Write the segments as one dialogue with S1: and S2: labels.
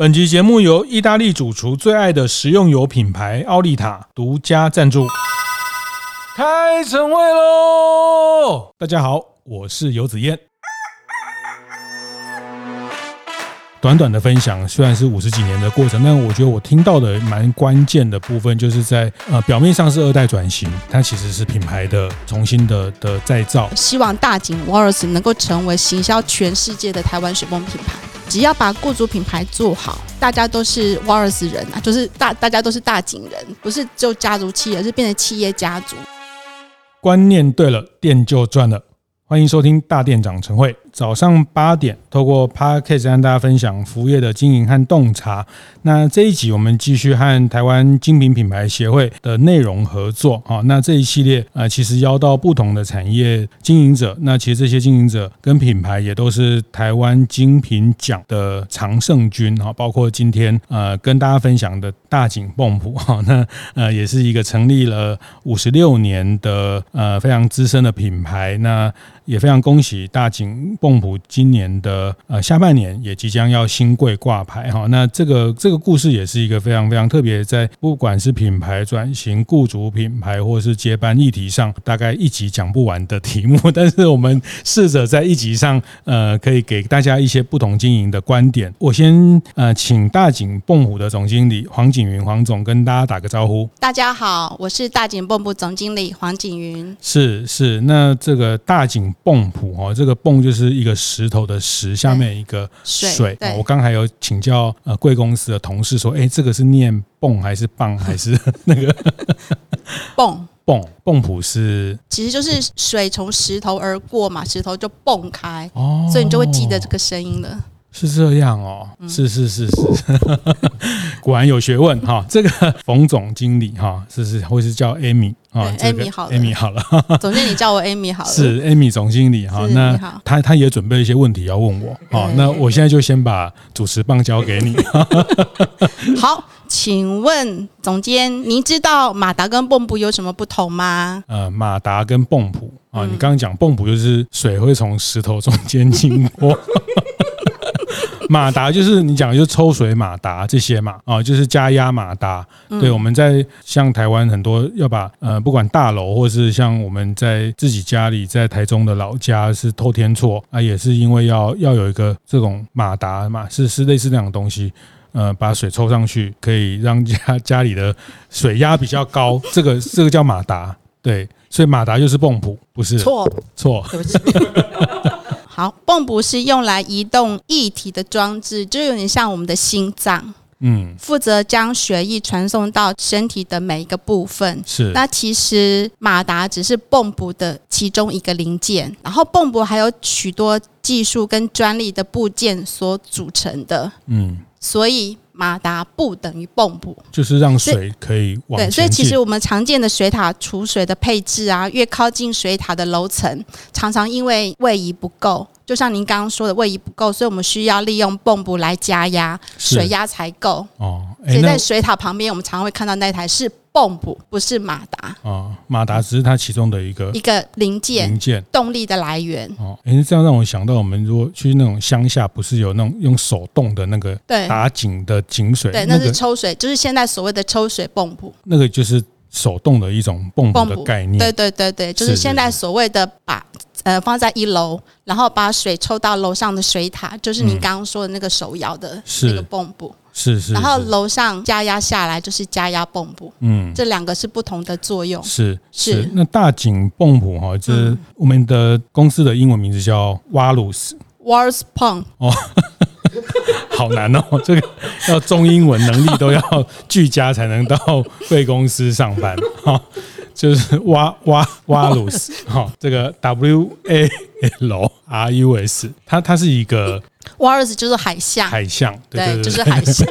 S1: 本集节目由意大利主厨最爱的食用油品牌奥利塔独家赞助。开晨会喽！大家好，我是游子燕。短短的分享虽然是五十几年的过程，但我觉得我听到的蛮关键的部分，就是在呃表面上是二代转型，它其实是品牌的重新的的再造。
S2: 希望大井 Walrus 能够成为行销全世界的台湾水泵品牌。只要把雇主品牌做好，大家都是 Walrus 人啊，就是大大家都是大井人，不是就家族企业，而是变成企业家族。
S1: 观念对了，店就赚了。欢迎收听大店长晨会。早上八点，透过 Podcast 跟大家分享服务业的经营和洞察。那这一集我们继续和台湾精品品牌协会的内容合作啊。那这一系列啊，其实邀到不同的产业经营者。那其实这些经营者跟品牌也都是台湾精品奖的常胜军哈。包括今天呃跟大家分享的大井泵浦哈，那呃也是一个成立了五十六年的呃非常资深的品牌。那也非常恭喜大井泵浦今年的呃下半年也即将要新贵挂牌哈，那这个这个故事也是一个非常非常特别，在不管是品牌转型、雇主品牌或是接班议题上，大概一集讲不完的题目，但是我们试着在一集上呃可以给大家一些不同经营的观点。我先呃请大井泵浦的总经理黄景云黄总跟大家打个招呼。
S2: 大家好，我是大井泵浦总经理黄景云。
S1: 是是，那这个大井。泵浦哦，这个泵就是一个石头的石，下面一个水。我刚还有请教呃贵公司的同事说，哎，这个是念泵还是棒还是 那个
S2: 泵？
S1: 泵泵浦是，
S2: 其实就是水从石头而过嘛，石头就蹦开，哦，所以你就会记得这个声音了。
S1: 是这样哦，是是是是，果然有学问哈。这个冯总经理哈，是是，或是叫 Amy 啊
S2: ，Amy 好
S1: ，Amy 好了，
S2: 总经理叫我 Amy 好了，
S1: 是 Amy 总经理哈。那他他也准备了一些问题要问我，好，那我现在就先把主持棒交给你。
S2: 好，请问总监，您知道马达跟泵浦有什么不同吗？
S1: 呃，马达跟泵浦啊，你刚刚讲泵浦就是水会从石头中间经过。马达就是你讲的，就是抽水马达这些嘛，啊，就是加压马达。对，我们在像台湾很多要把呃，不管大楼或是像我们在自己家里，在台中的老家是透天厝啊，也是因为要要有一个这种马达嘛，是是类似那种东西，呃，把水抽上去，可以让 家家里的水压比较高，这个这个叫马达。对，所以马达就是泵浦，不是？
S2: 错
S1: 错，对不起。
S2: 好，泵不是用来移动液体的装置，就有点像我们的心脏，嗯，负责将血液传送到身体的每一个部分。
S1: 是，
S2: 那其实马达只是泵浦的其中一个零件，然后泵浦还有许多技术跟专利的部件所组成的，嗯，所以。马达不等于泵浦，
S1: 就是让水可以。对，
S2: 所以其实我们常见的水塔储水的配置啊，越靠近水塔的楼层，常常因为位移不够。就像您刚刚说的，位移不够，所以我们需要利用泵浦来加压，水压才够。哦，所以在水塔旁边，我们常常会看到那台是泵浦，不是马达。
S1: 哦，马达只是它其中的一个
S2: 一个零件，
S1: 零件
S2: 动力的来源。
S1: 哦，哎，这样让我想到，我们如果去那种乡下，不是有那种用手动的那个打井的井水？
S2: 对，那是抽水，就是现在所谓的抽水泵浦。
S1: 那个就是手动的一种泵浦的概念。
S2: 对对对对，就是现在所谓的把。呃，放在一楼，然后把水抽到楼上的水塔，就是你刚刚说的那个手摇的那个泵浦，
S1: 是是，是。
S2: 然后楼上加压下来就是加压泵浦，嗯，这两个是不同的作用。
S1: 是是，是。那大井泵浦哈，这、嗯、我们的公司的英文名字叫 Walrus，Walrus
S2: Pump。
S1: 哦，好难哦，这个要中英文能力都要俱佳才能到贵公司上班 哈。就是挖挖挖鲁斯哈，这个 W A L R U S，它它是一个
S2: Walrus 就是海象，
S1: 海象对，对，对，对，
S2: 就是海象。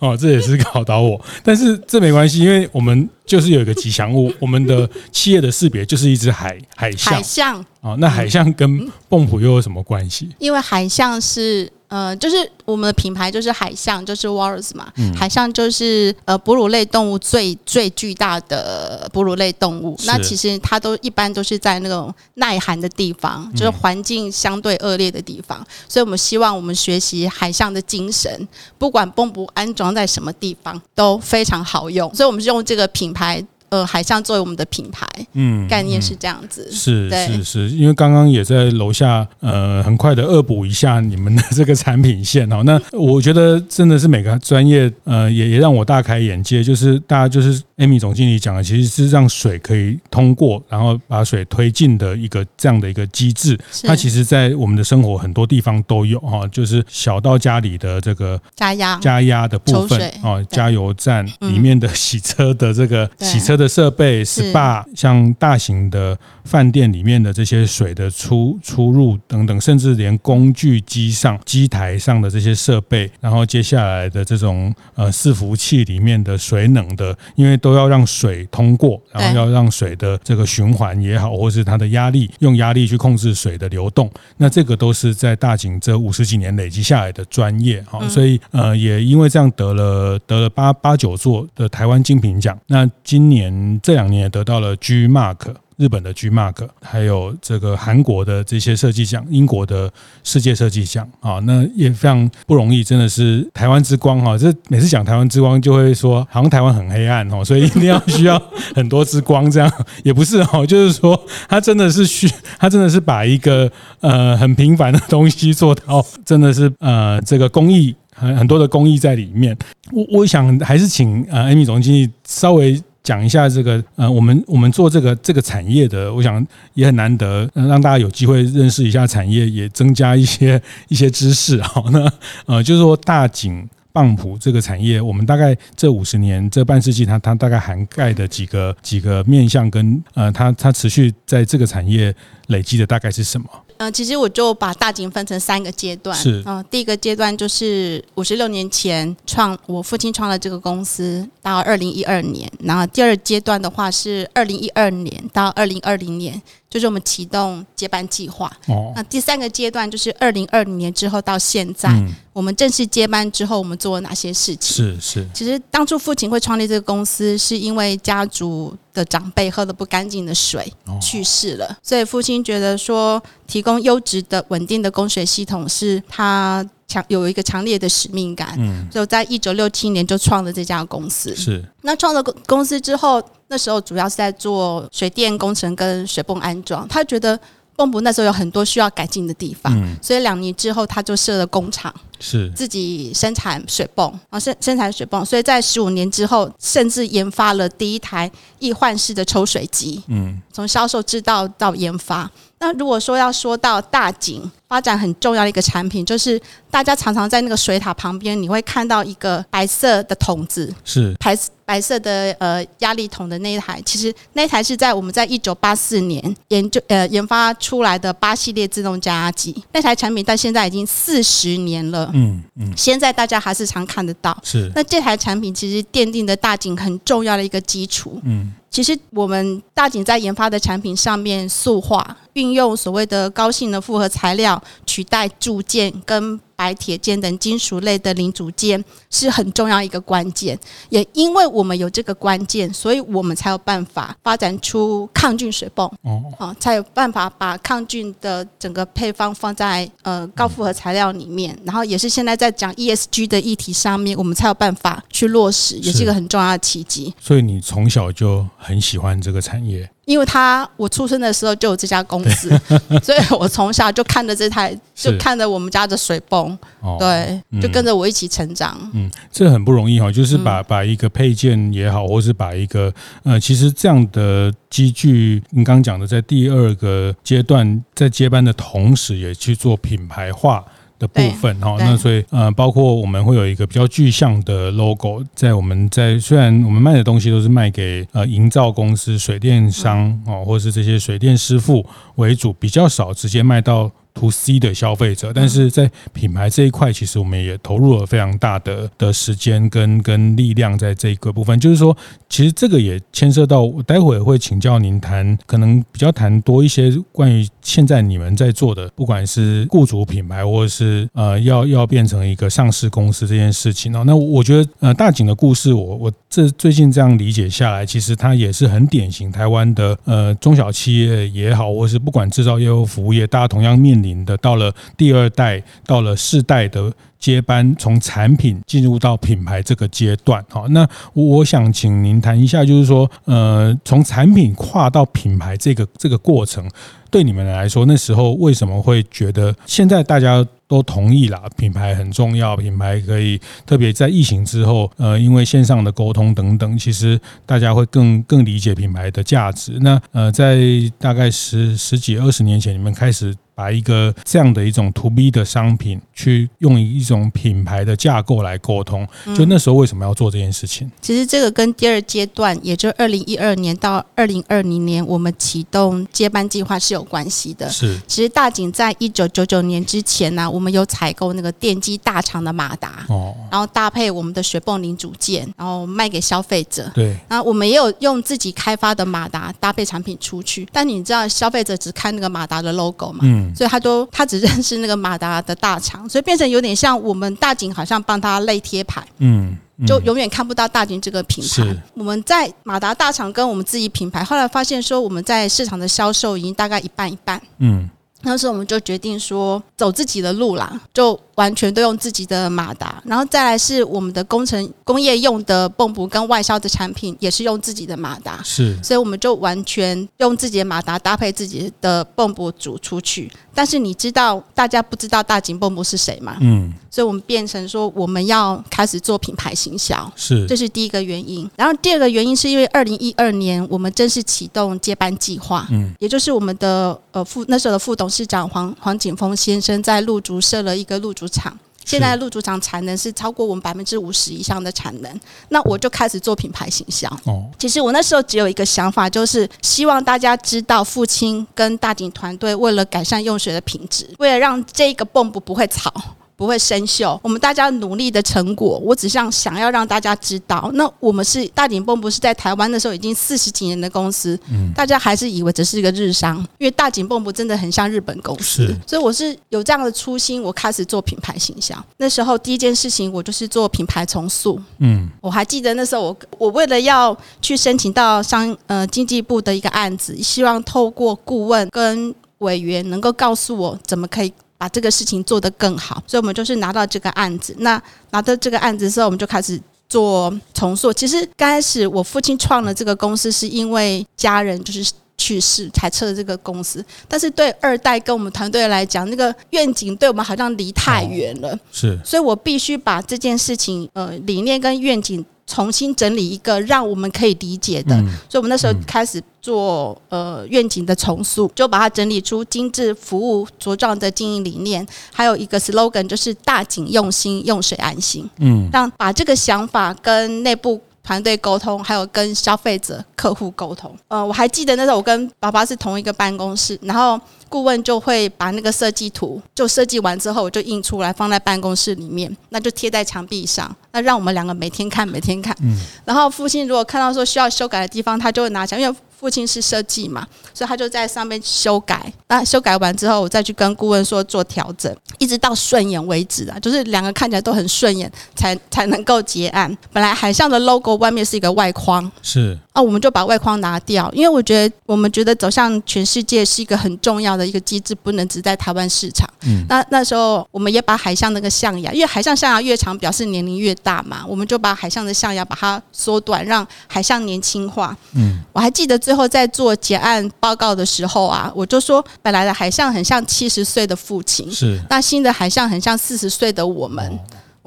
S1: 哦，这也是考倒我，但是这没关系，因为我们就是有一个吉祥物，我们的企业的识别就是一只海海象。海象哦，那海象跟泵浦又有什么关系？
S2: 因为海象是呃，就是我们的品牌就是海象，就是 Walrus 嘛，嗯、海象就是呃哺乳类动物最最巨大的哺乳类动物。那其实它都一般都是在那种耐寒的地方，就是环境相对恶劣的地方。嗯、所以我们希望我们学习海象的精神，不管泵不安装在什么地方都非常好用。所以我们是用这个品牌。呃，海象作为我们的品牌，嗯，概念是这样子，
S1: 嗯、是是是，因为刚刚也在楼下，呃，很快的恶补一下你们的这个产品线哦。那我觉得真的是每个专业，呃，也也让我大开眼界，就是大家就是 Amy 总经理讲的，其实是让水可以通过，然后把水推进的一个这样的一个机制。它其实，在我们的生活很多地方都有哈，就是小到家里的这个加压加压的部分哦，加油站里面的洗车的这个洗车。的设备，SPA，像大型的饭店里面的这些水的出出入等等，甚至连工具机上机台上的这些设备，然后接下来的这种呃伺服器里面的水冷的，因为都要让水通过，然后要让水的这个循环也好，或是它的压力，用压力去控制水的流动，那这个都是在大井这五十几年累积下来的专业哈，所以呃也因为这样得了得了八八九座的台湾精品奖，那今年。嗯，这两年也得到了 G Mark 日本的 G Mark，还有这个韩国的这些设计奖，英国的世界设计奖啊，那也非常不容易，真的是台湾之光哈。这每次讲台湾之光，就会说好像台湾很黑暗哦，所以一定要需要很多之光，这样 也不是哦，就是说他真的是需，他真的是把一个呃很平凡的东西做到，真的是呃这个工艺很很多的工艺在里面。我我想还是请呃 Amy 总经理稍微。讲一下这个，呃，我们我们做这个这个产业的，我想也很难得，让大家有机会认识一下产业，也增加一些 一些知识。好，那呃，就是说大井棒浦这个产业，我们大概这五十年这半世纪，它它大概涵盖的几个几个面向跟呃，它它持续在这个产业累积的大概是什么？
S2: 嗯，其实我就把大景分成三个阶段。是，嗯，第一个阶段就是五十六年前创，我父亲创了这个公司，到二零一二年。然后第二阶段的话是二零一二年到二零二零年，就是我们启动接班计划。哦。那第三个阶段就是二零二零年之后到现在，嗯、我们正式接班之后，我们做了哪些事情？是是。其实当初父亲会创立这个公司，是因为家族的长辈喝了不干净的水去世了，所以父亲觉得说，提供优质的、稳定的供水系统是他强有一个强烈的使命感。嗯，所以在一九六七年就创了这家公司。是，那创了公公司之后，那时候主要是在做水电工程跟水泵安装。他觉得泵浦那时候有很多需要改进的地方，所以两年之后他就设了工厂。是自己生产水泵啊，生生产水泵，所以在十五年之后，甚至研发了第一台易换式的抽水机。嗯，从销售制造到研发。那如果说要说到大井发展很重要的一个产品，就是大家常常在那个水塔旁边，你会看到一个白色的桶子，是白白色的呃压力桶的那一台。其实那一台是在我们在一九八四年研究呃研发出来的八系列自动加压机。那台产品到现在已经四十年了。嗯嗯，现在大家还是常看得到。是，那这台产品其实奠定的大井很重要的一个基础。嗯。其实我们大井在研发的产品上面塑化，运用所谓的高性能复合材料取代铸件跟白铁件等金属类的零组件是很重要一个关键。也因为我们有这个关键，所以我们才有办法发展出抗菌水泵。哦，好，才有办法把抗菌的整个配方放在呃高复合材料里面。然后也是现在在讲 ESG 的议题上面，我们才有办法去落实，也是一个很重要的契机。
S1: 所以你从小就。很喜欢这个产业，
S2: 因为他我出生的时候就有这家公司，所以我从小就看着这台，就看着我们家的水泵，对，就跟着我一起成长。
S1: 嗯，这很不容易哈，就是把把一个配件也好，或是把一个呃，其实这样的机具，你刚刚讲的，在第二个阶段在接班的同时，也去做品牌化。的部分哈，那所以呃，包括我们会有一个比较具象的 logo，在我们在虽然我们卖的东西都是卖给呃营造公司、水电商哦，或者是这些水电师傅为主，比较少直接卖到。To C 的消费者，但是在品牌这一块，其实我们也投入了非常大的的时间跟跟力量在这个部分。就是说，其实这个也牵涉到，我待会会请教您谈，可能比较谈多一些关于现在你们在做的，不管是雇主品牌，或者是呃要要变成一个上市公司这件事情哦。那我觉得呃大景的故事，我我这最近这样理解下来，其实它也是很典型台湾的呃中小企业也好，或是不管制造业或服务业，大家同样面临。的到了第二代，到了世代的接班，从产品进入到品牌这个阶段，好，那我想请您谈一下，就是说，呃，从产品跨到品牌这个这个过程，对你们来说，那时候为什么会觉得现在大家都同意啦，品牌很重要，品牌可以特别在疫情之后，呃，因为线上的沟通等等，其实大家会更更理解品牌的价值。那呃，在大概十十几二十年前，你们开始。把一个这样的一种 to B 的商品，去用一种品牌的架构来沟通，就那时候为什么要做这件事情？嗯、
S2: 其实这个跟第二阶段，也就二零一二年到二零二零年，我们启动接班计划是有关系的。
S1: 是，
S2: 其实大景在一九九九年之前呢、啊，我们有采购那个电机大厂的马达，哦，然后搭配我们的雪泵零组件，然后卖给消费者。对，那我们也有用自己开发的马达搭配产品出去，但你知道消费者只看那个马达的 logo 嘛？嗯。所以他都他只认识那个马达的大厂，所以变成有点像我们大景好像帮他类贴牌，嗯，就永远看不到大景这个品牌。我们在马达大厂跟我们自己品牌，后来发现说我们在市场的销售已经大概一半一半，嗯，那时候我们就决定说走自己的路啦，就。完全都用自己的马达，然后再来是我们的工程工业用的泵浦跟外销的产品也是用自己的马达，
S1: 是，
S2: 所以我们就完全用自己的马达搭配自己的泵浦组出去。但是你知道大家不知道大井泵浦是谁吗？嗯，所以我们变成说我们要开始做品牌行销，
S1: 是，
S2: 这是第一个原因。然后第二个原因是因为二零一二年我们正式启动接班计划，嗯，也就是我们的呃副那时候的副董事长黄黄景峰先生在鹿竹设了一个鹿竹厂，现在鹿竹厂产能是超过我们百分之五十以上的产能，那我就开始做品牌形象。哦，其实我那时候只有一个想法，就是希望大家知道，父亲跟大井团队为了改善用水的品质，为了让这个泵不不会吵。不会生锈，我们大家努力的成果，我只想想要让大家知道。那我们是大景泵浦是在台湾的时候已经四十几年的公司，嗯，大家还是以为只是一个日商，因为大井泵浦真的很像日本公司，所以我是有这样的初心，我开始做品牌形象。那时候第一件事情，我就是做品牌重塑，嗯，我还记得那时候我我为了要去申请到商呃经济部的一个案子，希望透过顾问跟委员能够告诉我怎么可以。把这个事情做得更好，所以我们就是拿到这个案子。那拿到这个案子之后，我们就开始做重塑。其实刚开始我父亲创了这个公司，是因为家人就是去世才撤了这个公司。但是对二代跟我们团队来讲，那个愿景对我们好像离太远了。是，所以我必须把这件事情呃理念跟愿景重新整理一个让我们可以理解的。所以我们那时候开始。做呃愿景的重塑，就把它整理出精致服务茁壮的经营理念，还有一个 slogan 就是大景用心，用水安心。嗯，让把这个想法跟内部团队沟通，还有跟消费者客户沟通。呃，我还记得那时候我跟爸爸是同一个办公室，然后顾问就会把那个设计图就设计完之后，我就印出来放在办公室里面，那就贴在墙壁上，那让我们两个每天看，每天看。嗯，然后父亲如果看到说需要修改的地方，他就会拿起来，因为。父亲是设计嘛，所以他就在上面修改。那修改完之后，我再去跟顾问说做调整，一直到顺眼为止啊，就是两个看起来都很顺眼，才 才能够结案。本来海象的 logo 外面是一个外框，
S1: 是
S2: 啊，我们就把外框拿掉，因为我觉得我们觉得走向全世界是一个很重要的一个机制，不能只在台湾市场。嗯，那那时候我们也把海象那个象牙，因为海象象牙越长，表示年龄越大嘛，我们就把海象的象牙把它缩短，让海象年轻化。嗯，我还记得。最后在做结案报告的时候啊，我就说，本来的海象很像七十岁的父亲，是那新的海象很像四十岁的我们。哦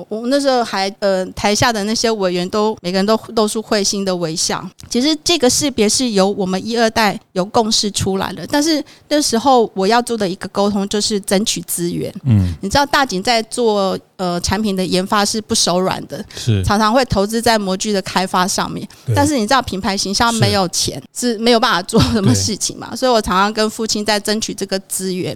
S2: 我那时候还呃，台下的那些委员都每个人都露出会心的微笑。其实这个识别是由我们一二代有共识出来的，但是那时候我要做的一个沟通就是争取资源。嗯，你知道大景在做呃产品的研发是不手软的，
S1: 是
S2: 常常会投资在模具的开发上面。但是你知道品牌形象没有钱是，是没有办法做什么事情嘛？所以我常常跟父亲在争取这个资源，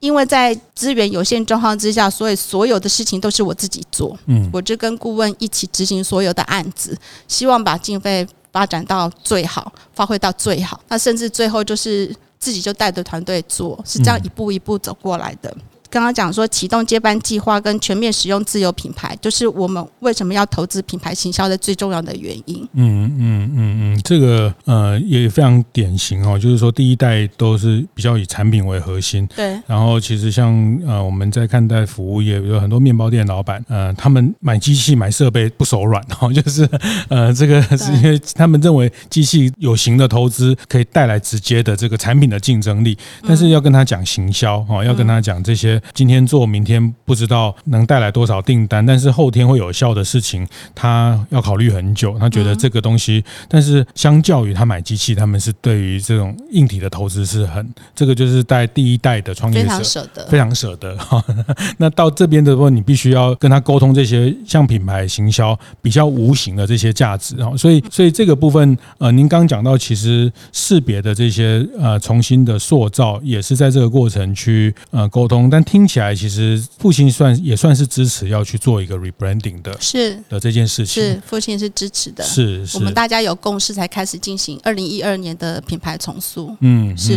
S2: 因为在资源有限状况之下，所以所有的事情都是我自己做。嗯，我就跟顾问一起执行所有的案子，希望把经费发展到最好，发挥到最好。那甚至最后就是自己就带着团队做，是这样一步一步走过来的。刚刚讲说启动接班计划跟全面使用自有品牌，就是我们为什么要投资品牌行销的最重要的原因。
S1: 嗯嗯嗯嗯，这个呃也非常典型哦，就是说第一代都是比较以产品为核心。
S2: 对。
S1: 然后其实像呃我们在看待服务业，有很多面包店老板，呃他们买机器买设备不手软哦，就是呃这个是因为他们认为机器有形的投资可以带来直接的这个产品的竞争力，但是要跟他讲行销哦，要跟他讲这些。今天做，明天不知道能带来多少订单，但是后天会有效的事情，他要考虑很久。他觉得这个东西，但是相较于他买机器，他们是对于这种硬体的投资是很，这个就是在第一代的创业者非常舍得，非常舍得。那到这边的时候，你必须要跟他沟通这些像品牌行销比较无形的这些价值啊。所以，所以这个部分，呃，您刚讲到，其实识别的这些呃重新的塑造，也是在这个过程去呃沟通，但。听起来其实父亲算也算是支持要去做一个 rebranding 的，
S2: 是。的
S1: 这件事情，
S2: 是父亲是支持的，
S1: 是，是。
S2: 我们大家有共识才开始进行二零一二年的品牌重塑，嗯，是，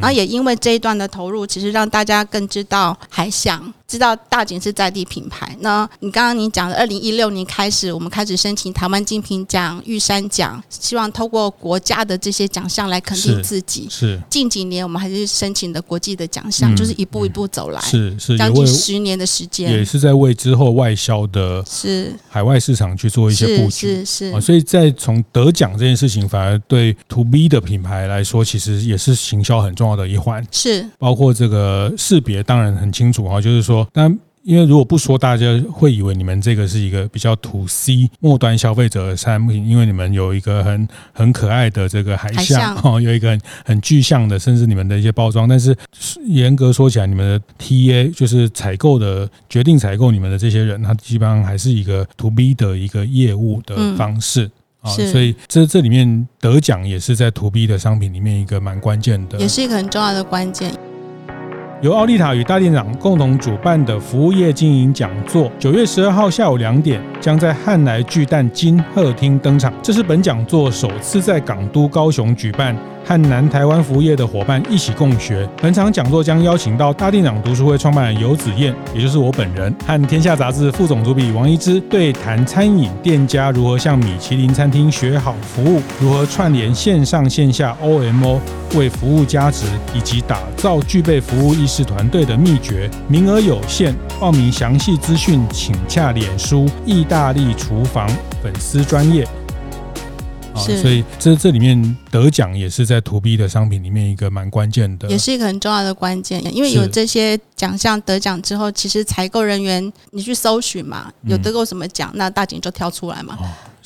S2: 然后也因为这一段的投入，其实让大家更知道海象。知道大景是在地品牌。那你刚刚你讲的，二零一六年开始，我们开始申请台湾精品奖、玉山奖，希望透过国家的这些奖项来肯定自己。
S1: 是。
S2: 近几年我们还是申请的国际的奖项，就是一步一步走来。
S1: 是是。
S2: 将近十年的时间。
S1: 也是在为之后外销的，是海外市场去做一些布局。
S2: 是是。
S1: 所以在从得奖这件事情，反而对 To B 的品牌来说，其实也是行销很重要的一环。
S2: 是。
S1: 包括这个识别，当然很清楚啊，就是说。但因为如果不说，大家会以为你们这个是一个比较 to C 末端消费者的产品，因为你们有一个很很可爱的这个海象哦，有一个很很具象的，甚至你们的一些包装。但是严格说起来，你们的 TA 就是采购的决定采购你们的这些人，他基本上还是一个 to B 的一个业务的方式啊。所以这这里面得奖也是在 to B 的商品里面一个蛮关键的，
S2: 也是一个很重要的关键。
S1: 由奥利塔与大店长共同主办的服务业经营讲座，九月十二号下午两点，将在汉来巨蛋金鹤厅登场。这是本讲座首次在港都高雄举办。和南台湾服务业的伙伴一起共学。本场讲座将邀请到大店长读书会创办人游子燕，也就是我本人，和天下杂志副总主笔王一之对谈餐饮店家如何向米其林餐厅学好服务，如何串联线上线下 OMO 为服务加值，以及打造具备服务意识团队的秘诀。名额有限，报名详细资讯请洽脸书意大利厨房粉丝专业。是，所以这这里面得奖也是在 To B 的商品里面一个蛮关键的，
S2: 也是一个很重要的关键。因为有这些奖项得奖之后，其实采购人员你去搜寻嘛，有得过什么奖，那大景就挑出来嘛。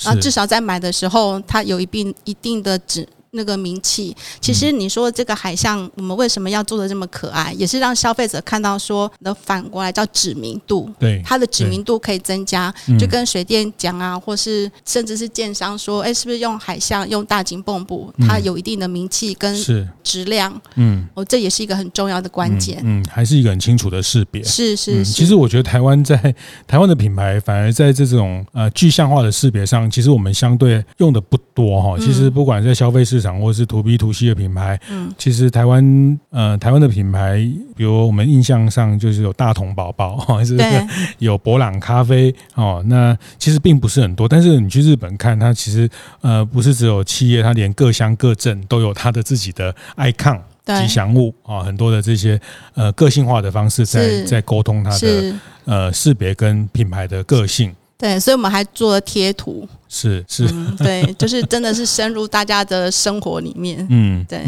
S2: 然后至少在买的时候，它有一定一定的值。那个名气，其实你说这个海象，我们为什么要做的这么可爱，也是让消费者看到说，那反过来叫知名度，
S1: 对，
S2: 它的知名度可以增加，就跟水电讲啊，或是甚至是建商说，哎，是不是用海象用大金泵布，它有一定的名气跟质量，嗯，哦，这也是一个很重要的关键，
S1: 嗯，还是一个很清楚的识别，
S2: 是是是。
S1: 其实我觉得台湾在台湾的品牌，反而在这种呃具象化的识别上，其实我们相对用的不多哈。其实不管在消费市场或是 To B To C 的品牌，嗯，其实台湾呃台湾的品牌，比如我们印象上就是有大同宝宝哈，是不是有博朗咖啡哦？那其实并不是很多，但是你去日本看，它其实呃不是只有企业，它连各乡各镇都有它的自己的 icon 吉祥物啊，很多的这些呃个性化的方式在在沟通它的呃识别跟品牌的个性。
S2: 对，所以我们还做了贴图，
S1: 是是、
S2: 嗯，对，就是真的是深入大家的生活里面，
S1: 嗯，
S2: 对。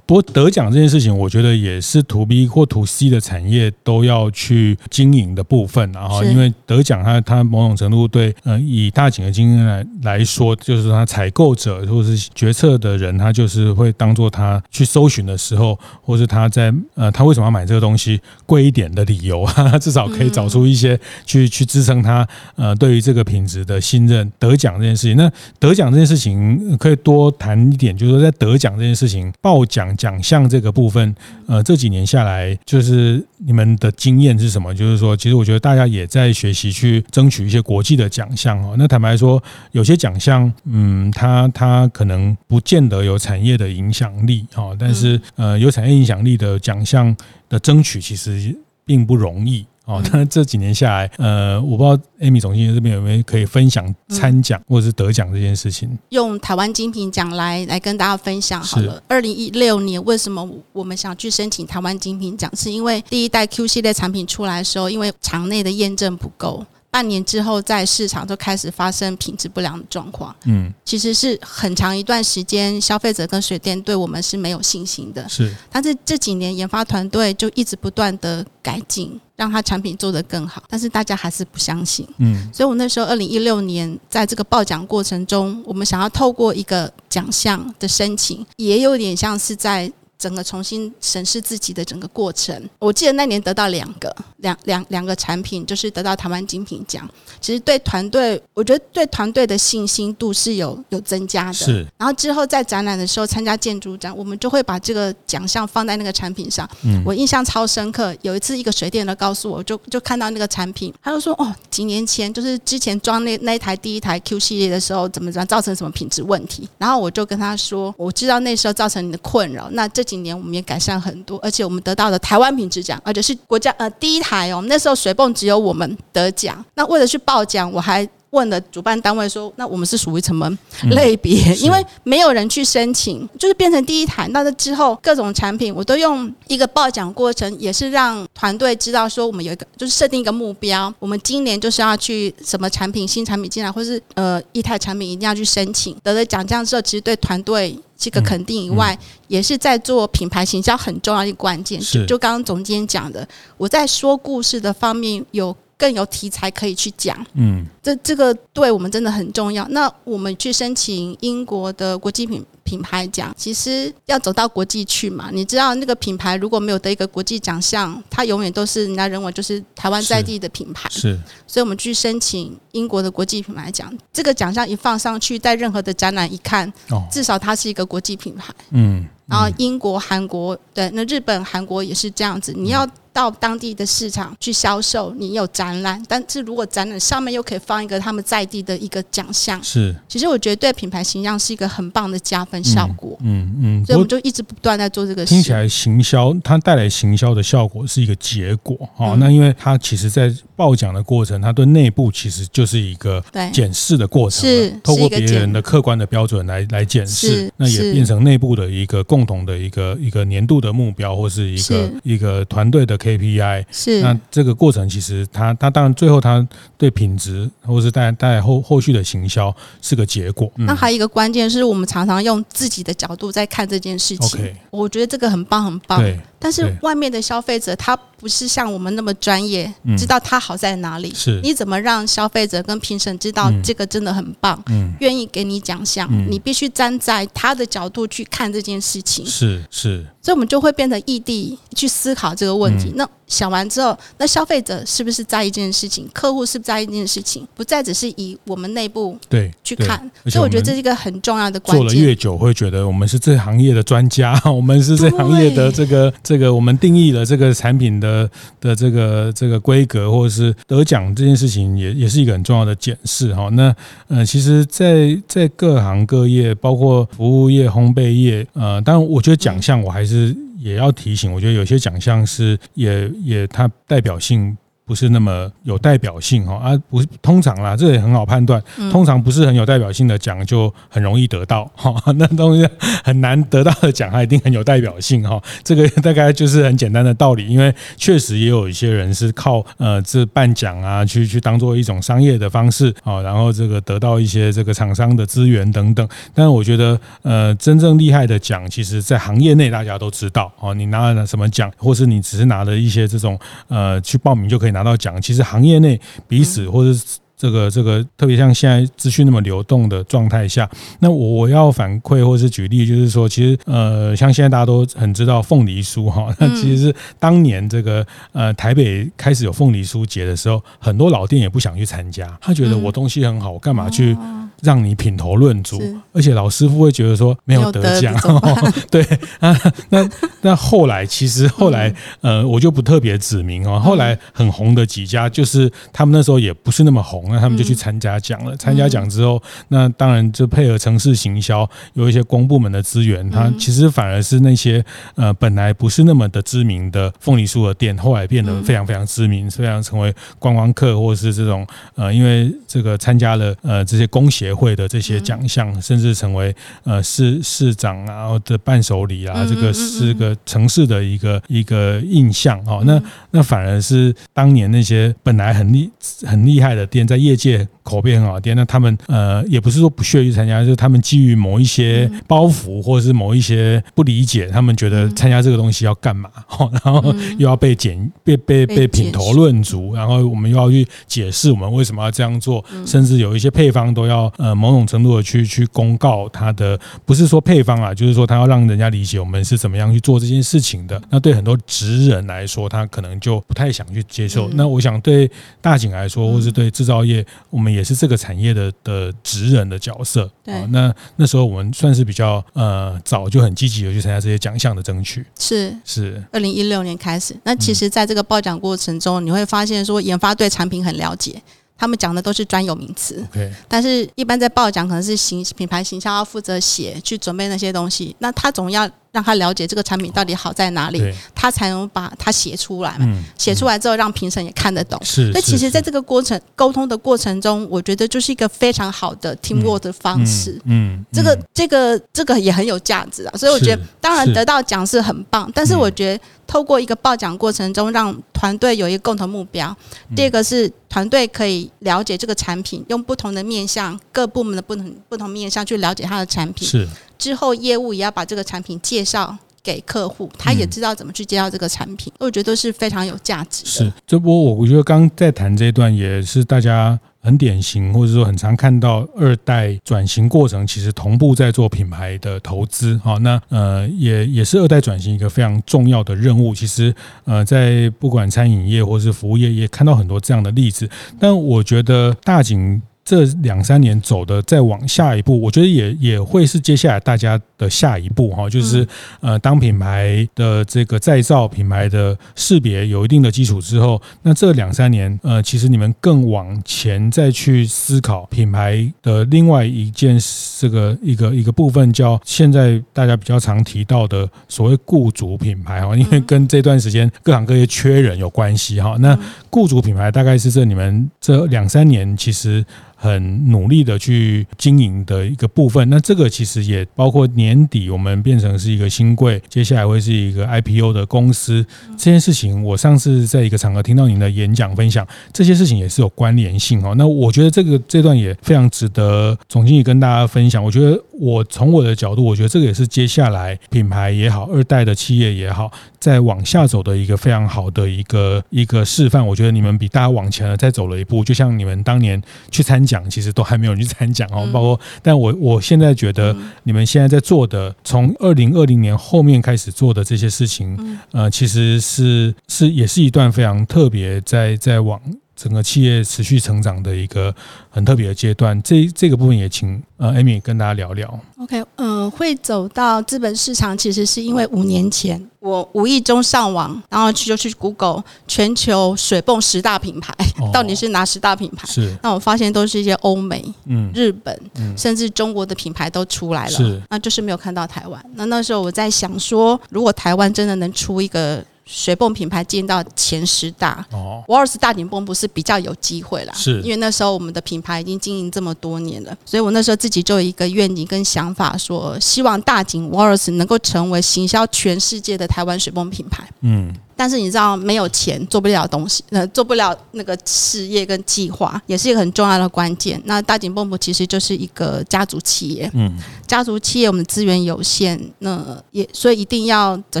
S1: 不过得奖这件事情，我觉得也是 To B 或 To C 的产业都要去经营的部分，然后因为得奖，它它某种程度对呃以大景的经验来来说，就是它采购者或者是决策的人，他就是会当做他去搜寻的时候，或是他在呃他为什么要买这个东西贵一点的理由，他 至少可以找出一些去去支撑他呃对于这个品质的信任。得奖这件事情，那得奖这件事情可以多谈一点，就是说在得奖这件事情报奖奖项这个部分，呃，这几年下来，就是你们的经验是什么？就是说，其实我觉得大家也在学习去争取一些国际的奖项哦。那坦白说，有些奖项，嗯，它它可能不见得有产业的影响力哦，但是呃，有产业影响力的奖项的争取其实并不容易。哦，那这几年下来，呃，我不知道 Amy 总经理这边有没有可以分享参奖或者是得奖这件事情？
S2: 用台湾精品奖来来跟大家分享好了。二零一六年为什么我们想去申请台湾精品奖？是因为第一代 Q 系列产品出来的时候，因为场内的验证不够。半年之后，在市场就开始发生品质不良的状况。嗯，其实是很长一段时间，消费者跟水电对我们是没有信心的。
S1: 是，
S2: 但是这几年研发团队就一直不断的改进，让它产品做得更好。但是大家还是不相信。嗯，所以我那时候二零一六年在这个报奖过程中，我们想要透过一个奖项的申请，也有点像是在。整个重新审视自己的整个过程，我记得那年得到两个两两两个产品，就是得到台湾精品奖。其实对团队，我觉得对团队的信心度是有有增加的。
S1: 是。
S2: 然后之后在展览的时候参加建筑展，我们就会把这个奖项放在那个产品上。嗯。我印象超深刻，有一次一个水电的告诉我，就就看到那个产品，他就说：“哦，几年前就是之前装那那一台第一台 Q 系列的时候，怎么怎么造成什么品质问题？”然后我就跟他说：“我知道那时候造成你的困扰，那这。”几年我们也改善很多，而且我们得到了台湾品质奖，而且是国家呃第一台哦。那时候水泵只有我们得奖，那为了去报奖，我还。问了主办单位说：“那我们是属于什么类别？因为没有人去申请，就是变成第一台。那之后各种产品，我都用一个报奖过程，也是让团队知道说，我们有一个就是设定一个目标，我们今年就是要去什么产品新产品进来，或是呃一台产品一定要去申请。得了奖这样之后，其实对团队这个肯定以外，也是在做品牌形象很重要的一个关键。就就刚刚总监讲的，我在说故事的方面有。”更有题材可以去讲，嗯，这这个对我们真的很重要。那我们去申请英国的国际品品牌奖，其实要走到国际去嘛。你知道那个品牌如果没有得一个国际奖项，它永远都是人家认为就是台湾在地的品牌。
S1: 是，
S2: 所以我们去申请英国的国际品牌奖，这个奖项一放上去，在任何的展览一看，至少它是一个国际品牌。嗯，然后英国、韩国，对，那日本、韩国也是这样子。你要。到当地的市场去销售，你有展览，但是如果展览上面又可以放一个他们在地的一个奖项，
S1: 是，
S2: 其实我觉得对品牌形象是一个很棒的加分效果。
S1: 嗯嗯，嗯，
S2: 所以我们就一直不断在做这个事。
S1: 听起来行销它带来行销的效果是一个结果啊、嗯。那因为它其实，在报奖的过程，它对内部其实就是一个检视的过程，是透过别人的客观的标准来来检视，那也变成内部的一个共同的一个一个年度的目标，或是一个一个团队的 KPI
S2: 是，
S1: 那这个过程其实它它当然最后它对品质或是带带来后后续的行销是个结果。
S2: 那还有一个关键是我们常常用自己的角度在看这件事情。我觉得这个很棒很棒。对。但是外面的消费者他不是像我们那么专业，知道它好在哪里。是。你怎么让消费者跟评审知道这个真的很棒？嗯。愿意给你奖项？你必须站在他的角度去看这件事情。
S1: 是是。
S2: 所以，我们就会变成异地去思考这个问题。那想完之后，那消费者是不是在意这件事情？客户是不是在意这件事情？不再只是以我们内部对去看。所以，我觉得这是一个很重要的关键。
S1: 做了越久，会觉得我们是这行业的专家，我们是这行业的这个这个，我们定义了这个产品的的这个这个规格，或者是得奖这件事情，也也是一个很重要的检视哈。那呃，其实，在在各行各业，包括服务业、烘焙业，呃，当然，我觉得奖项我还是。也要提醒，我觉得有些奖项是也也它代表性不是那么有代表性哈，啊，不是通常啦，这也很好判断，通常不是很有代表性的奖就很容易得到哈，那东西很难得到的奖，它一定很有代表性哈，这个 大概就是很简单的道理，因为确实也有一些人是靠呃这办奖啊，去去当做一种商业的方式啊，然后这个得到一些这个厂商的资源等等，但是我觉得呃真正厉害的奖，其实在行业内大家都知道哦，你拿了什么奖，或是你只是拿了一些这种呃去报名就可以拿到奖，其实行业内彼此或者。这个这个特别像现在资讯那么流动的状态下，那我要反馈或是举例，就是说，其实呃，像现在大家都很知道凤梨酥哈，那其实是当年这个呃台北开始有凤梨酥节的时候，很多老店也不想去参加，他觉得我东西很好，我干嘛去让你品头论足？而且老师傅会觉得说没有得奖，对啊，那那后来其实后来呃，我就不特别指名哦，后来很红的几家，就是他们那时候也不是那么红。那他们就去参加奖了。参加奖之后，那当然就配合城市行销，有一些公部门的资源。它其实反而是那些呃本来不是那么的知名的凤梨酥的店，后来变得非常非常知名，非常成为观光客，或者是这种呃因为这个参加了呃这些工协会的这些奖项，甚至成为呃市市长啊的伴手礼啊，这个是个城市的一个一个印象哦。那那反而是当年那些本来很厉很厉害的店在。业界口碑很好的店，那他们呃也不是说不屑于参加，就是他们基于某一些包袱或者是某一些不理解，他们觉得参加这个东西要干嘛？然后又要被检被被被品头论足，然后我们又要去解释我们为什么要这样做，甚至有一些配方都要呃某种程度的去去公告它的，不是说配方啊，就是说他要让人家理解我们是怎么样去做这件事情的。那对很多职人来说，他可能就不太想去接受。那我想对大景来说，或是对制造业。业我们也是这个产业的的职人的角色，对，那那时候我们算是比较呃早就很积极的去参加这些奖项的争取，
S2: 是
S1: 是。
S2: 二零一六年开始，那其实在这个报奖过程中，你会发现说研发对产品很了解。他们讲的都是专有名词.但是一般在报奖可能是行品牌形象要负责写去准备那些东西，那他总要让他了解这个产品到底好在哪里，他才能把它写出来嘛。写出来之后让评审也看得懂。是，所以其实在这个过程沟通的过程中，我觉得就是一个非常好的 teamwork 的方式。嗯，这个这个这个也很有价值啊。所以我觉得，当然得到奖是很棒，但是我觉得。透过一个报奖过程中，让团队有一个共同目标。第二个是团队可以了解这个产品，用不同的面向，各部门的不同不同面向去了解它的产品。是之后业务也要把这个产品介绍给客户，他也知道怎么去介绍这个产品。我觉得都是非常有价值的。
S1: 是，这波我我觉得刚在谈这一段也是大家。很典型，或者说很常看到二代转型过程，其实同步在做品牌的投资。好，那呃也也是二代转型一个非常重要的任务。其实呃在不管餐饮业或是服务业，也看到很多这样的例子。但我觉得大景。这两三年走的再往下一步，我觉得也也会是接下来大家的下一步哈，就是呃，当品牌的这个再造品牌的识别有一定的基础之后，那这两三年呃，其实你们更往前再去思考品牌的另外一件这个一个一个部分，叫现在大家比较常提到的所谓雇主品牌哈，因为跟这段时间各行各业缺人有关系哈。那雇主品牌大概是这你们这两三年其实。很努力的去经营的一个部分，那这个其实也包括年底我们变成是一个新贵，接下来会是一个 IPO 的公司，这件事情我上次在一个场合听到您的演讲分享，这些事情也是有关联性哦。那我觉得这个这段也非常值得总经理跟大家分享。我觉得我从我的角度，我觉得这个也是接下来品牌也好，二代的企业也好，再往下走的一个非常好的一个一个示范。我觉得你们比大家往前了再走了一步，就像你们当年去参。奖其实都还没有去参奖哦，包括，但我我现在觉得你们现在在做的，从二零二零年后面开始做的这些事情，呃，其实是是也是一段非常特别，在在往整个企业持续成长的一个很特别的阶段。这这个部分也请呃 Amy 跟大家聊聊。
S2: OK，嗯、呃，会走到资本市场，其实是因为五年前我无意中上网，然后去就去 Google 全球水泵十大品牌，到底是哪十大品牌？是。那我发现都是一些欧美、嗯、日本，甚至中国的品牌都出来了，是。那就是没有看到台湾。那那时候我在想说，如果台湾真的能出一个。水泵品牌进到前十大。
S1: 哦，
S2: 沃尔斯大井泵不是比较有机会啦，
S1: 是
S2: 因为那时候我们的品牌已经经营这么多年了，所以我那时候自己就有一个愿景跟想法说，说希望大井沃尔斯能够成为行销全世界的台湾水泵品牌。
S1: 嗯。
S2: 但是你知道，没有钱做不了东西，呃，做不了那个事业跟计划，也是一个很重要的关键。那大井泵浦其实就是一个家族企业，
S1: 嗯，
S2: 家族企业我们资源有限，那也所以一定要走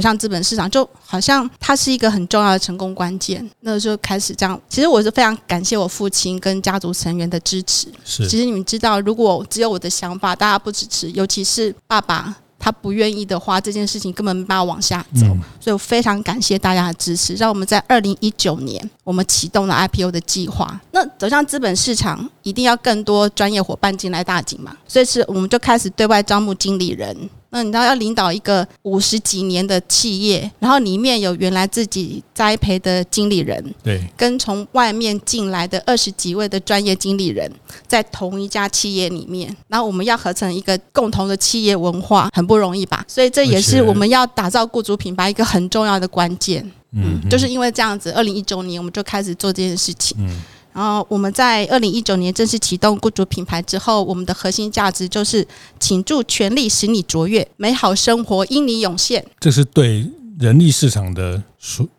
S2: 向资本市场，就好像它是一个很重要的成功关键。那就开始这样。其实我是非常感谢我父亲跟家族成员的支持。
S1: 是，
S2: 其实你们知道，如果只有我的想法，大家不支持，尤其是爸爸。他不愿意的话，这件事情根本没办法往下走。嗯、所以我非常感谢大家的支持，让我们在二零一九年，我们启动了 IPO 的计划。那走向资本市场，一定要更多专业伙伴进来大景嘛，所以是我们就开始对外招募经理人。那你知道要领导一个五十几年的企业，然后里面有原来自己栽培的经理人，
S1: 对，
S2: 跟从外面进来的二十几位的专业经理人，在同一家企业里面，然后我们要合成一个共同的企业文化，很不容易吧？所以这也是我们要打造雇主品牌一个很重要的关键。嗯，就是因为这样子，二零一九年我们就开始做这件事情。嗯。然后我们在二零一九年正式启动雇主品牌之后，我们的核心价值就是倾注全力使你卓越，美好生活因你涌现。
S1: 这是对。人力市场的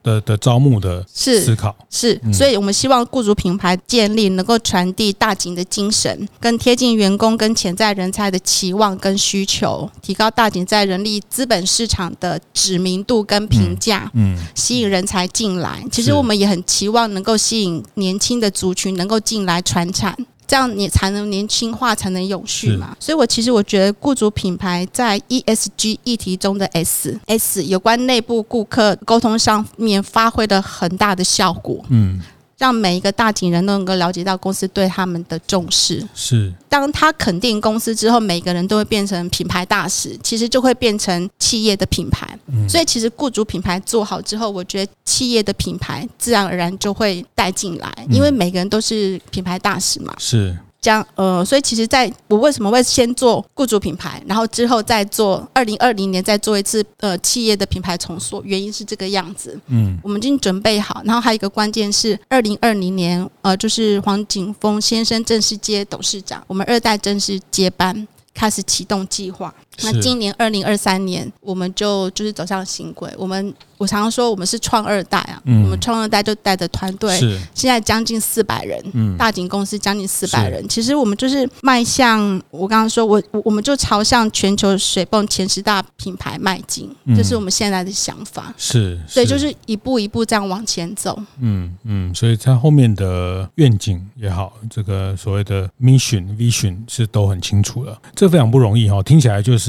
S1: 的的招募的思考
S2: 是，是，所以我们希望雇主品牌建立能够传递大井的精神，更贴近员工跟潜在人才的期望跟需求，提高大井在人力资本市场的知名度跟评价，嗯，嗯，吸引人才进来。其实我们也很期望能够吸引年轻的族群能够进来传产。这样你才能年轻化，才能永续嘛。所以，我其实我觉得，雇主品牌在 ESG 议题中的 S S 有关内部顾客沟通上面发挥了很大的效果。嗯。让每一个大井人都能够了解到公司对他们的重视。
S1: 是，
S2: 当他肯定公司之后，每个人都会变成品牌大使，其实就会变成企业的品牌。嗯，所以其实雇主品牌做好之后，我觉得企业的品牌自然而然就会带进来，因为每个人都是品牌大使嘛。
S1: 是。
S2: 这样，呃，所以其实在我为什么会先做雇主品牌，然后之后再做二零二零年再做一次呃企业的品牌重塑，原因是这个样子。嗯，我们已经准备好，然后还有一个关键是二零二零年，呃，就是黄景峰先生正式接董事长，我们二代正式接班，开始启动计划。那今年二零二三年，我们就就是走向新轨，我们。我常常说，我们是创二代啊，嗯、我们创二代就带着团队，现在将近四百人，嗯、大井公司将近四百人。其实我们就是迈向，我刚刚说，我我们就朝向全球水泵前十大品牌迈进，这、嗯这是我们现在的想法。
S1: 是，
S2: 所以就是一步一步这样往前走。
S1: 嗯嗯，所以它后面的愿景也好，这个所谓的 mission vision 是都很清楚了。这非常不容易哈，听起来就是。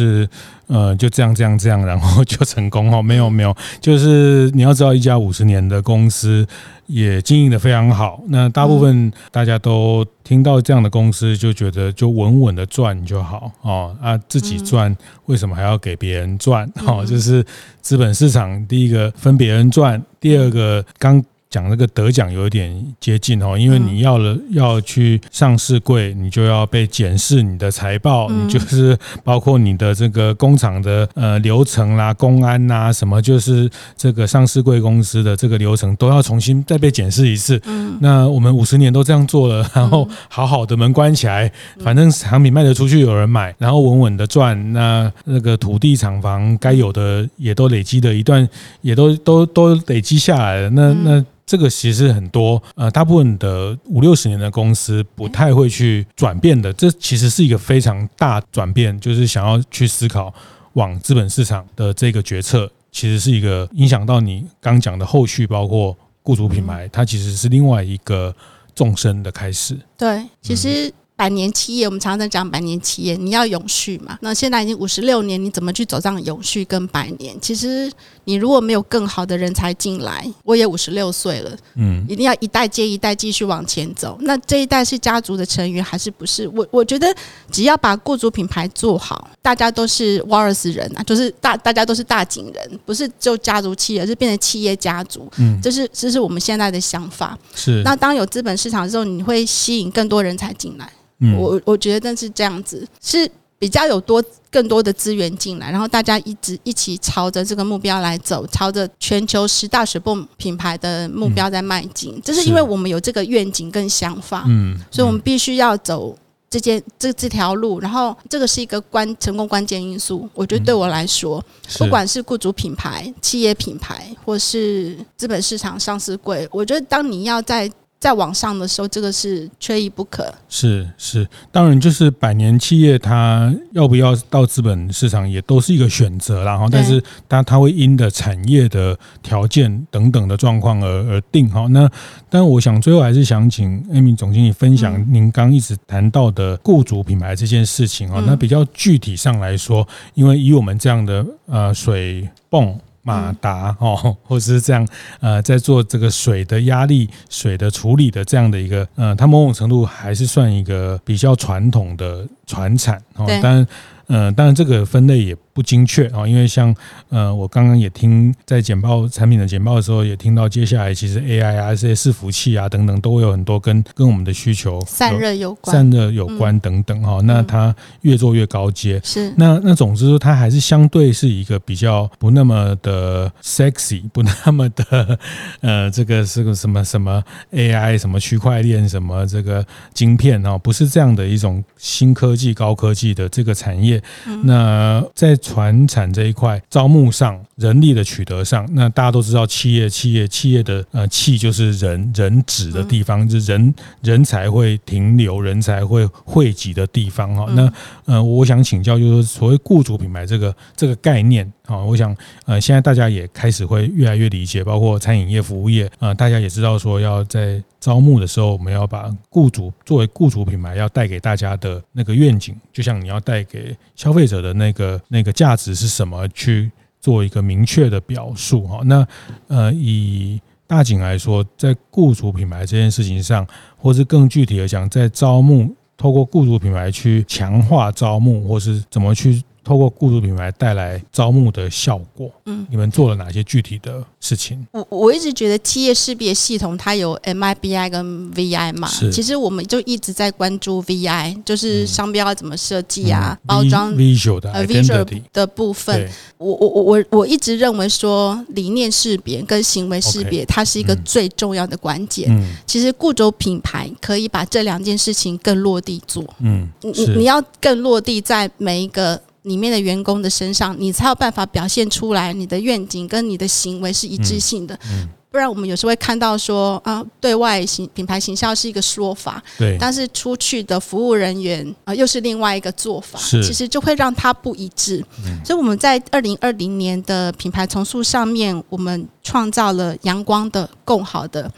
S1: 呃，就这样这样这样，然后 就成功哦？没有没有，就是你要知道，一家五十年的公司也经营的非常好。那大部分大家都听到这样的公司，就觉得就稳稳的赚就好哦。啊，自己赚为什么还要给别人赚？哦，就是资本市场，第一个分别人赚，第二个刚。讲那个得奖有一点接近哦，因为你要了要去上市柜，你就要被检视你的财报，你就是包括你的这个工厂的呃流程啦、公安呐什么，就是这个上市柜公司的这个流程都要重新再被检视一次。那我们五十年都这样做了，然后好好的门关起来，反正产品卖得出去有人买，然后稳稳的赚，那那个土地厂房该有的也都累积的一段，也都都都累积下来了。那那。这个其实很多，呃，大部分的五六十年的公司不太会去转变的。这其实是一个非常大转变，就是想要去思考往资本市场的这个决策，其实是一个影响到你刚讲的后续，包括雇主品牌，它其实是另外一个纵深的开始。
S2: 对，其实。百年企业，我们常常讲百年企业，你要永续嘛？那现在已经五十六年，你怎么去走上永续跟百年？其实你如果没有更好的人才进来，我也五十六岁了，嗯，一定要一代接一代继续往前走。那这一代是家族的成员还是不是？我我觉得只要把雇主品牌做好，大家都是瓦尔斯人啊，就是大大家都是大井人，不是就家族企业，而是变成企业家族。嗯，这是这是我们现在的想法。
S1: 是。
S2: 那当有资本市场之后，你会吸引更多人才进来。嗯我我觉得是这样子，是比较有多更多的资源进来，然后大家一直一起朝着这个目标来走，朝着全球十大水泵品牌的目标在迈进。这、嗯、是因为我们有这个愿景跟想法，嗯，所以我们必须要走这件这这条路。然后这个是一个关成功关键因素。我觉得对我来说，嗯、不管是雇主品牌、企业品牌，或是资本市场上市柜，我觉得当你要在在网上的时候，这个是缺一不可。
S1: 是是，当然就是百年企业，它要不要到资本市场，也都是一个选择啦。哈，但是它它会因的产业的条件等等的状况而而定。哈，那但我想最后还是想请 Amy 总经理分享您刚一直谈到的雇主品牌这件事情啊。那比较具体上来说，因为以我们这样的呃水泵。马达哦，或者是这样呃，在做这个水的压力、水的处理的这样的一个呃，它某种程度还是算一个比较传统的传产哦，但呃，当然这个分类也。不精确啊，因为像呃，我刚刚也听在简报产品的简报的时候，也听到接下来其实 AI 啊这些伺服器啊等等都会有很多跟跟我们的需求
S2: 散热有关、
S1: 散热有关等等哈。那它越做越高阶，
S2: 是。
S1: 那那总之说它还是相对是一个比较不那么的 sexy，不那么的呃，这个是个什么什么 AI 什么区块链什么这个晶片啊，不是这样的一种新科技高科技的这个产业。那在传产这一块招募上，人力的取得上，那大家都知道，企业企业企业的呃，企就是人人指的地方，就是人人才会停留，人才会汇集的地方哈。那呃，我想请教，就是所谓雇主品牌这个这个概念啊，我想呃，现在大家也开始会越来越理解，包括餐饮业、服务业呃，大家也知道说要在招募的时候，我们要把雇主作为雇主品牌要带给大家的那个愿景，就像你要带给消费者的那个那个。价值是什么？去做一个明确的表述哈。那呃，以大景来说，在雇主品牌这件事情上，或是更具体的讲，在招募，透过雇主品牌去强化招募，或是怎么去。透过雇主品牌带来招募的效果，嗯，你们做了哪些具体的事情？
S2: 我我一直觉得企业识别系统它有 MIBI 跟 VI 嘛，其实我们就一直在关注 VI，就是商标要怎么设计啊，包装
S1: visual 的
S2: visual 的部分。我我我我我一直认为说理念识别跟行为识别，它是一个最重要的关键。其实雇主品牌可以把这两件事情更落地做。嗯，你你要更落地在每一个。里面的员工的身上，你才有办法表现出来你的愿景跟你的行为是一致性的。嗯嗯、不然我们有时候会看到说啊，对外行品牌形象是一个说法，对，但是出去的服务人员啊又是另外一个做法，是其实就会让它不一致。嗯、所以我们在二零二零年的品牌重塑上面，我们创造了阳光的、共好的。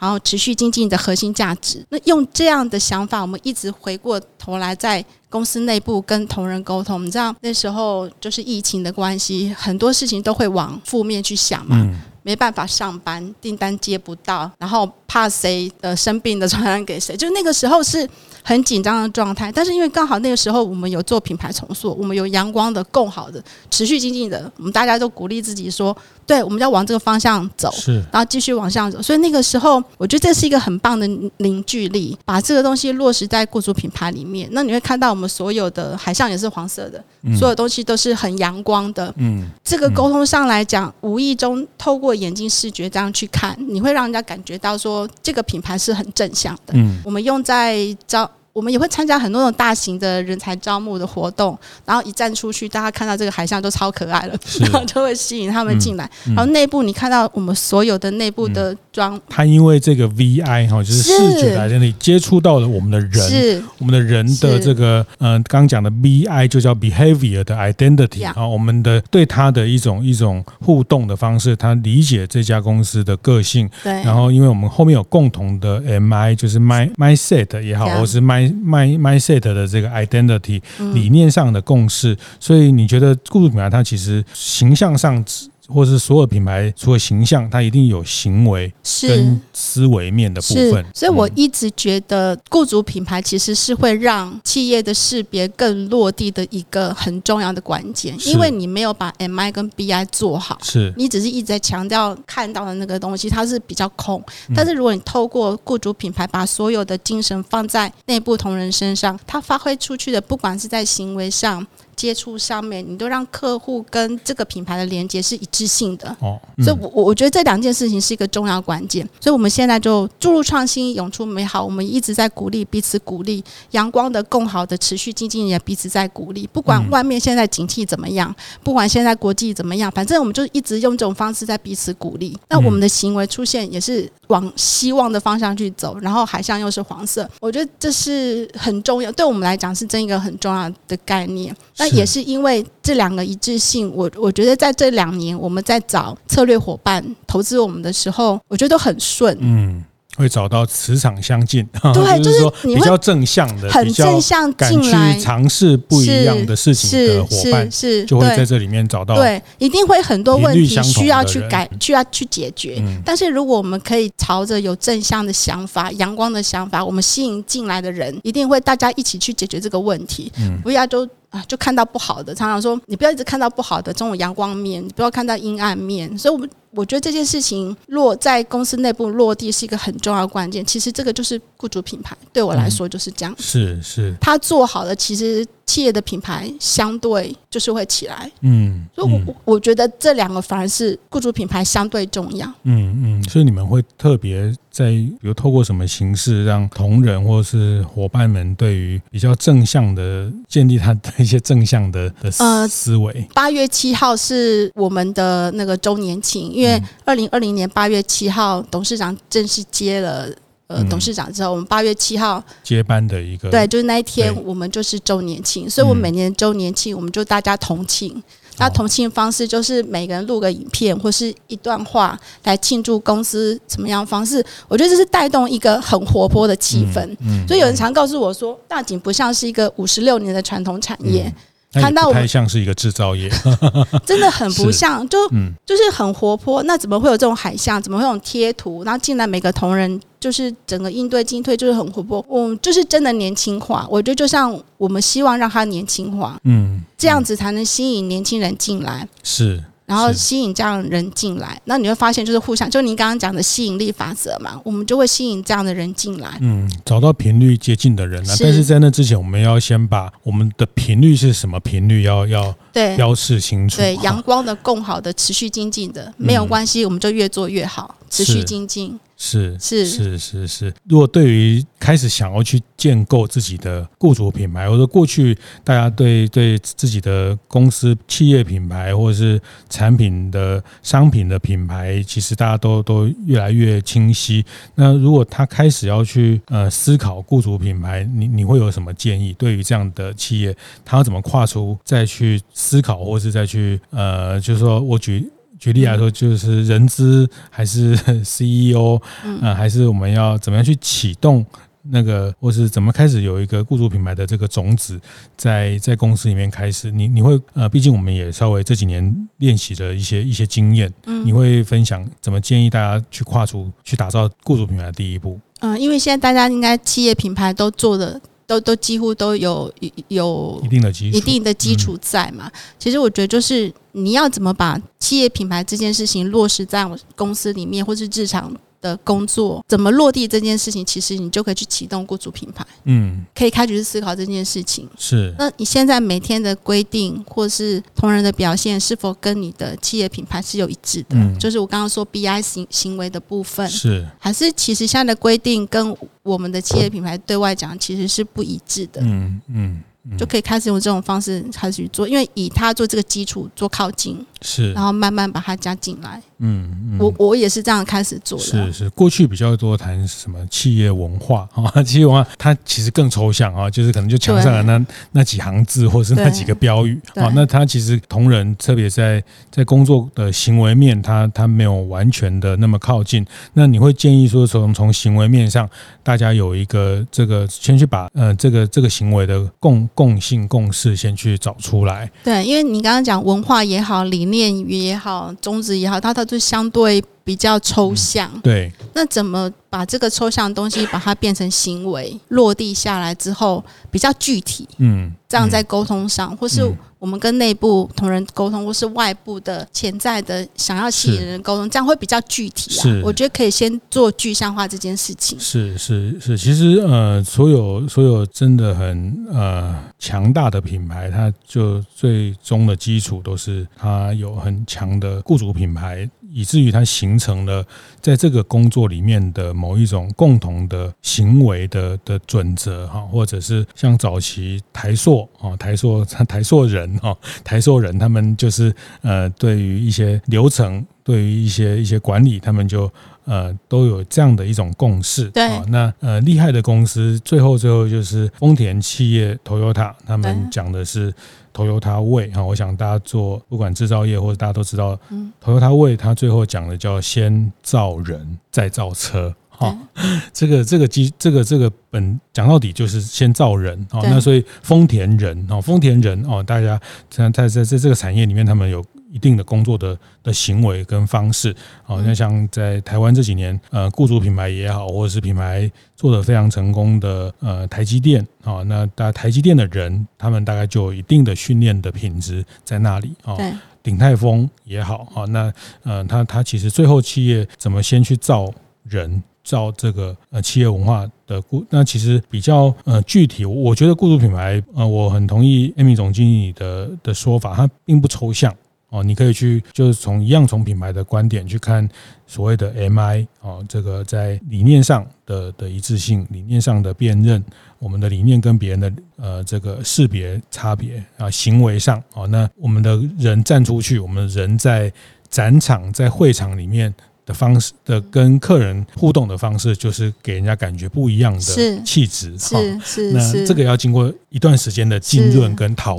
S2: 然后持续精进的核心价值。那用这样的想法，我们一直回过头来在公司内部跟同仁沟通。你知道那时候就是疫情的关系，很多事情都会往负面去想嘛，没办法上班，订单接不到，然后怕谁呃生病的传染给谁，就那个时候是很紧张的状态。但是因为刚好那个时候我们有做品牌重塑，我们有阳光的、更好的、持续精进的，我们大家都鼓励自己说。对，我们要往这个方向走，是，然后继续往上走。所以那个时候，我觉得这是一个很棒的凝聚力，把这个东西落实在雇主品牌里面。那你会看到我们所有的海上也是黄色的，嗯、所有东西都是很阳光的。嗯，这个沟通上来讲，无意中透过眼睛视觉这样去看，你会让人家感觉到说这个品牌是很正向的。嗯，我们用在招。我们也会参加很多种大型的人才招募的活动，然后一站出去，大家看到这个海象都超可爱了，然后就会吸引他们进来。然后内部你看到我们所有的内部的装，
S1: 它因为这个 VI 哈，就是视觉来这里接触到了我们的人，是。我们的人的这个呃，刚讲的 VI 就叫 behavior 的 identity 啊，我们的对他的一种一种互动的方式，他理解这家公司的个性，对。然后因为我们后面有共同的 MI，就是 My Mindset 也好，或是 My My Mindset 的这个 identity 理念上的共识，所以你觉得雇主品牌它其实形象上或是所有品牌除了形象，它一定有行为跟思维面的部分。
S2: 所以我一直觉得雇主品牌其实是会让企业的识别更落地的一个很重要的关键，因为你没有把 MI 跟 BI 做好，
S1: 是
S2: 你只是一直在强调看到的那个东西，它是比较空。但是如果你透过雇主品牌把所有的精神放在内部同仁身上，它发挥出去的，不管是在行为上。接触上面，你都让客户跟这个品牌的连接是一致性的哦，嗯、所以，我我觉得这两件事情是一个重要关键。所以，我们现在就注入创新，涌出美好。我们一直在鼓励彼此，鼓励阳光的、共好的、持续经营也彼此在鼓励。不管外面现在景气怎么样，不管现在国际怎么样，反正我们就一直用这种方式在彼此鼓励。那我们的行为出现也是往希望的方向去走，然后海象又是黄色，我觉得这是很重要，对我们来讲是真一个很重要的概念。那也是因为这两个一致性，我我觉得在这两年我们在找策略伙伴投资我们的时候，我觉得都很顺。嗯。
S1: 会找到磁场相近，
S2: 对，
S1: 就是说比较正向的，
S2: 很正向进来，
S1: 去尝试不一样的事情的伙伴，是就会在这里面找到。
S2: 对，一定会很多问题需要去改，需要去解决。嗯、但是如果我们可以朝着有正向的想法、阳光的想法，我们吸引进来的人，一定会大家一起去解决这个问题。嗯、不要就。啊，就看到不好的，常常说你不要一直看到不好的这种阳光面，你不要看到阴暗面。所以，我们我觉得这件事情落在公司内部落地是一个很重要的关键。其实这个就是雇主品牌，对我来说就是这样。
S1: 嗯、是是，
S2: 他做好了，其实。企业的品牌相对就是会起来，
S1: 嗯，
S2: 所以我，我我觉得这两个反而是雇主品牌相对重要，
S1: 嗯嗯，所以你们会特别在比如透过什么形式让同仁或是伙伴们对于比较正向的建立他的一些正向的的思维。
S2: 八月七号是我们的那个周年庆，因为二零二零年八月七号董事长正式接了。呃，董事长之后，我们八月七号
S1: 接班的一个，
S2: 对，就是那一天，我们就是周年庆，所以我们每年周年庆，我们就大家同庆。那同庆方式就是每个人录个影片或是一段话来庆祝公司怎么样方式，我觉得这是带动一个很活泼的气氛。嗯，所以有人常告诉我说，大景不像是一个五十六年的传统产业。看到我
S1: 太像是一个制造业，
S2: 真的很不像，就就是很活泼。那怎么会有这种海象？怎么会有贴图？然后进来每个同仁就是整个应对进退就是很活泼，嗯，就是真的年轻化。我觉得就像我们希望让他年轻化，嗯，这样子才能吸引年轻人进来。
S1: 是。
S2: 然后吸引这样的人进来，那你会发现就是互相，就您刚刚讲的吸引力法则嘛，我们就会吸引这样的人进来。
S1: 嗯，找到频率接近的人啊，是但是在那之前，我们要先把我们的频率是什么频率要要对标示清楚。
S2: 对，阳光的、共好的、持续精进的，没有关系，我们就越做越好，持续精进。
S1: 是是是是是，如果对于开始想要去建构自己的雇主品牌，或者过去大家对对自己的公司企业品牌，或者是产品的商品的品牌，其实大家都都越来越清晰。那如果他开始要去呃思考雇主品牌，你你会有什么建议？对于这样的企业，他要怎么跨出再去思考，或是再去呃，就是说我举。举例来说，就是人资还是 CEO，嗯，还是我们要怎么样去启动那个，或是怎么开始有一个雇主品牌的这个种子，在在公司里面开始，你你会呃，毕竟我们也稍微这几年练习了一些一些经验，嗯，你会分享怎么建议大家去跨出去打造雇主品牌的第一步？
S2: 嗯，因为现在大家应该企业品牌都做的。都都几乎都有有
S1: 一定的基础，
S2: 一定的基础在嘛。嗯、其实我觉得就是你要怎么把企业品牌这件事情落实在公司里面，或是日常。的工作怎么落地这件事情，其实你就可以去启动雇主品牌，嗯，可以开始去思考这件事情。
S1: 是，
S2: 那你现在每天的规定或是同仁的表现，是否跟你的企业品牌是有一致的？嗯，就是我刚刚说 BI 行行为的部分，
S1: 是
S2: 还是其实现在的规定跟我们的企业品牌对外讲其实是不一致的？嗯嗯。就可以开始用这种方式开始去做，因为以他做这个基础做靠近，
S1: 是，
S2: 然后慢慢把它加进来。
S1: 嗯，嗯
S2: 我我也是这样开始做的。
S1: 是是，过去比较多谈什么企业文化 啊，企业文化它其实更抽象啊，就是可能就墙上的那那几行字，或是那几个标语啊。那它其实同仁特别在在工作的行为面，它它没有完全的那么靠近。那你会建议说，从从行为面上，大家有一个这个先去把呃这个这个行为的共共性共识先去找出来。
S2: 对，因为你刚刚讲文化也好，理念也好，宗旨也好，它它就相对比较抽象。
S1: 嗯、对，
S2: 那怎么把这个抽象的东西把它变成行为落地下来之后比较具体？嗯，这样在沟通上，嗯、或是。我们跟内部同仁沟通，或是外部的潜在的想要吸引人沟通，这样会比较具体啊。我觉得可以先做具象化这件事情。
S1: 是是是，其实呃，所有所有真的很呃强大的品牌，它就最终的基础都是它有很强的雇主品牌。以至于它形成了在这个工作里面的某一种共同的行为的的准则哈，或者是像早期台塑啊，台塑 台塑人哈，台塑人他们就是呃，对于一些流程，对于一些一些管理，他们就呃都有这样的一种共识。
S2: 对，
S1: 那呃厉害的公司，最后最后就是丰田企业 Toyota，他们讲的是。Toyota Way 哈，我想大家做不管制造业或者大家都知道，Toyota Way 它最后讲的叫先造人再造车哈，这个这个机这个这个本讲到底就是先造人哦，那所以丰田人哦，丰田人哦，大家在在在在这个产业里面，他们有。一定的工作的的行为跟方式，好，那像在台湾这几年，呃，雇主品牌也好，或者是品牌做得非常成功的，呃，台积电，啊，那大台积电的人，他们大概就有一定的训练的品质在那里，啊，鼎泰丰也好，啊，那呃，他他其实最后企业怎么先去造人，造这个呃企业文化的雇，那其实比较呃具体，我觉得雇主品牌，呃，我很同意 Amy 总经理的的说法，它并不抽象。哦，你可以去，就是从一样从品牌的观点去看所谓的 MI 哦，这个在理念上的的一致性，理念上的辨认，我们的理念跟别人的呃这个识别差别啊，行为上哦，那我们的人站出去，我们人在展场在会场里面的方式的跟客人互动的方式，就是给人家感觉不一样的气质哈。是是，那这个要经过一段时间的浸润跟陶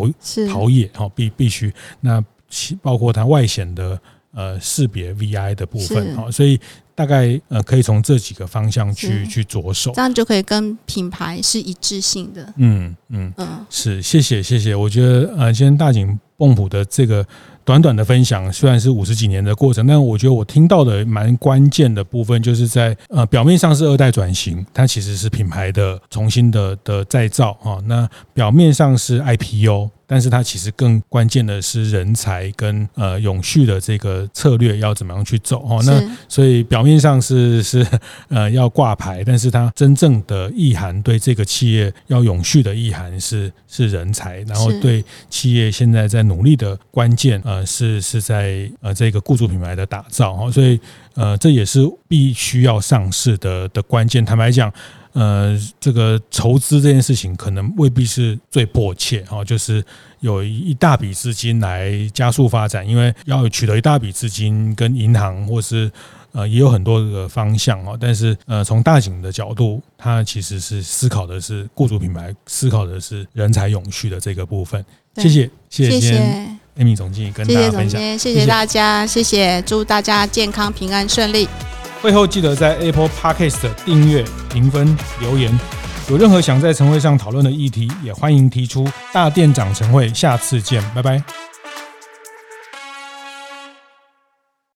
S1: 陶冶哈，必必须那。包括它外显的呃识别 VI 的部分啊，所以大概呃可以从这几个方向去去着手，
S2: 这样就可以跟品牌是一致性的。
S1: 嗯嗯。嗯，是，谢谢谢谢，我觉得呃今天大井蹦普的这个。短短的分享虽然是五十几年的过程，但我觉得我听到的蛮关键的部分，就是在呃表面上是二代转型，它其实是品牌的重新的的再造啊。那表面上是 IPO，但是它其实更关键的是人才跟呃永续的这个策略要怎么样去走哦。那所以表面上是 是呃要挂牌，但是它真正的意涵对这个企业要永续的意涵是是人才，然后对企业现在在努力的关键。呃，是是在呃这个雇主品牌的打造哈，所以呃这也是必须要上市的的关键。坦白讲，呃，这个筹资这件事情可能未必是最迫切哈，就是有一大笔资金来加速发展，因为要取得一大笔资金，跟银行或是呃也有很多个方向哈。但是呃，从大井的角度，它其实是思考的是雇主品牌，思考的是人才永续的这个部分。谢谢，谢谢。Amy 总经理跟大家分享，
S2: 谢谢，大家，谢谢，谢谢，祝大家健康平安顺利。
S1: 会后记得在 Apple Podcast 订阅、评分、留言。有任何想在晨会上讨论的议题，也欢迎提出。大店长晨会，下次见，拜拜。